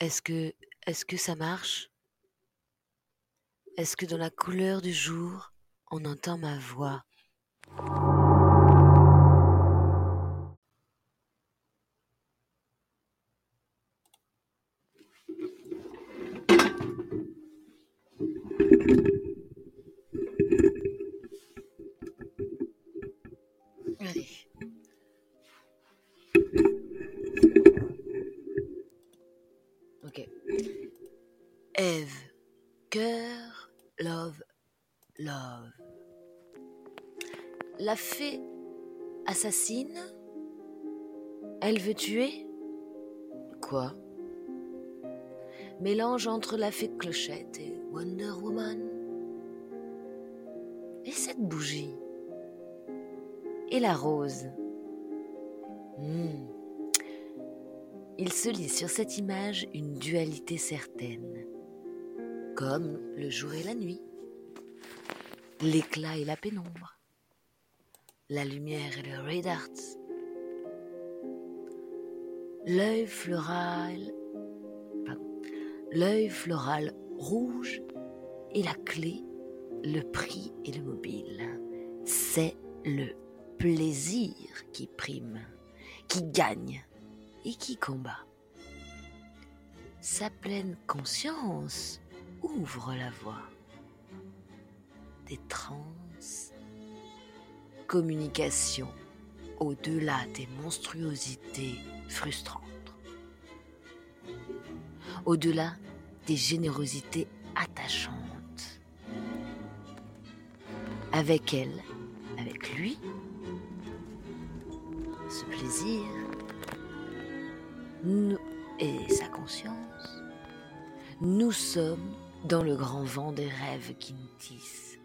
Est-ce que, est-ce que ça marche? Est-ce que dans la couleur du jour, on entend ma voix? La fée assassine Elle veut tuer? Quoi? Mélange entre la fée clochette et Wonder Woman. Et cette bougie? Et la rose? Hmm. Il se lit sur cette image une dualité certaine, comme le jour et la nuit, l'éclat et la pénombre, la lumière et le red arts, l'œil floral, l'œil floral rouge et la clé, le prix et le mobile. C'est le plaisir qui prime, qui gagne et qui combat. Sa pleine conscience ouvre la voie des trans, communication au-delà des monstruosités frustrantes, au-delà des générosités attachantes. Avec elle, avec lui, ce plaisir et sa conscience, nous sommes dans le grand vent des rêves qui nous tissent.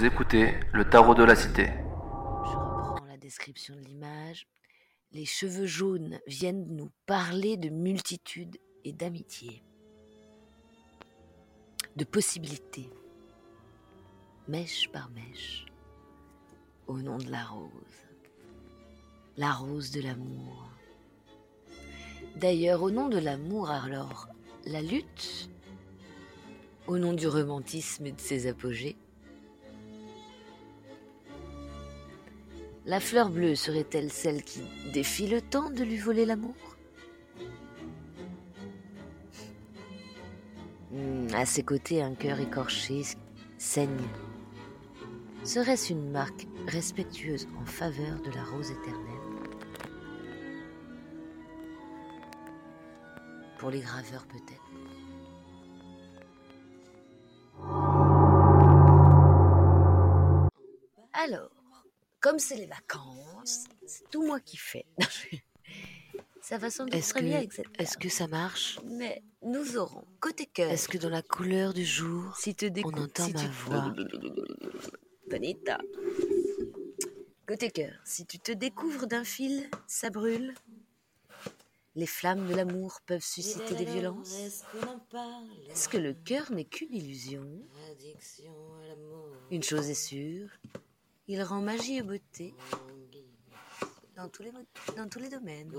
Vous écoutez le tarot de la cité. Je reprends la description de l'image. Les cheveux jaunes viennent nous parler de multitude et d'amitié, de possibilités, mèche par mèche, au nom de la rose, la rose de l'amour. D'ailleurs, au nom de l'amour, alors, la lutte, au nom du romantisme et de ses apogées, La fleur bleue serait-elle celle qui défie le temps de lui voler l'amour? Hmm, À ses côtés, un cœur écorché saigne. Serait-ce une marque respectueuse en faveur de la rose éternelle? Pour les graveurs peut-être. Alors, comme c'est les vacances, c'est tout moi qui fais. ça va sans doute Est-ce très que, bien avec cette est-ce que ça marche? Mais nous aurons côté cœur. Est-ce que dans la couleur du jour, si te décou- on entend si ma tu- voix? Bonita. Côté cœur, si tu te découvres d'un fil, ça brûle. Les flammes de l'amour peuvent susciter des violences Est-ce que le cœur n'est qu'une illusion? Une chose est sûre, il rend magie et beauté dans tous les, mo- dans tous les domaines.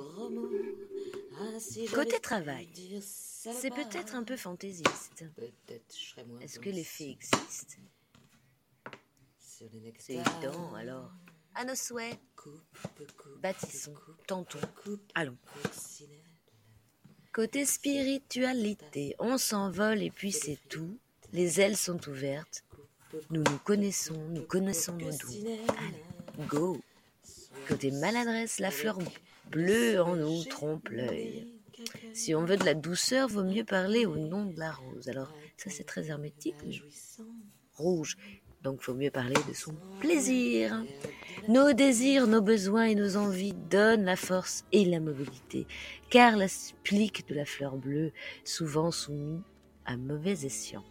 Côté travail, c'est peut-être un peu fantaisiste. Est-ce que les fées existent? C'est évident, alors. À nos souhaits, bâtissons, tentons, allons. Côté spiritualité, on s'envole et puis c'est tout. Les ailes sont ouvertes. Nous nous connaissons, nous connaissons nos doux. Allez, go. Côté maladresse, la fleur bleue en nous trompe l'œil. Si on veut de la douceur, vaut mieux parler au nom de la rose. Alors, ça c'est très hermétique. mais Rouge. Donc, faut mieux parler de son plaisir. Nos désirs, nos besoins et nos envies donnent la force et la mobilité, car la supplique de la fleur bleue, souvent soumis à mauvais escient,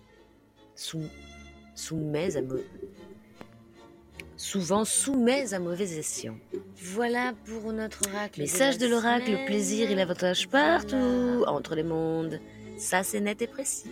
sou, soumet à souvent à mauvais escient. Voilà pour notre oracle. Message de l'oracle, plaisir et l'avantage partout, entre les mondes. Ça, c'est net et précis.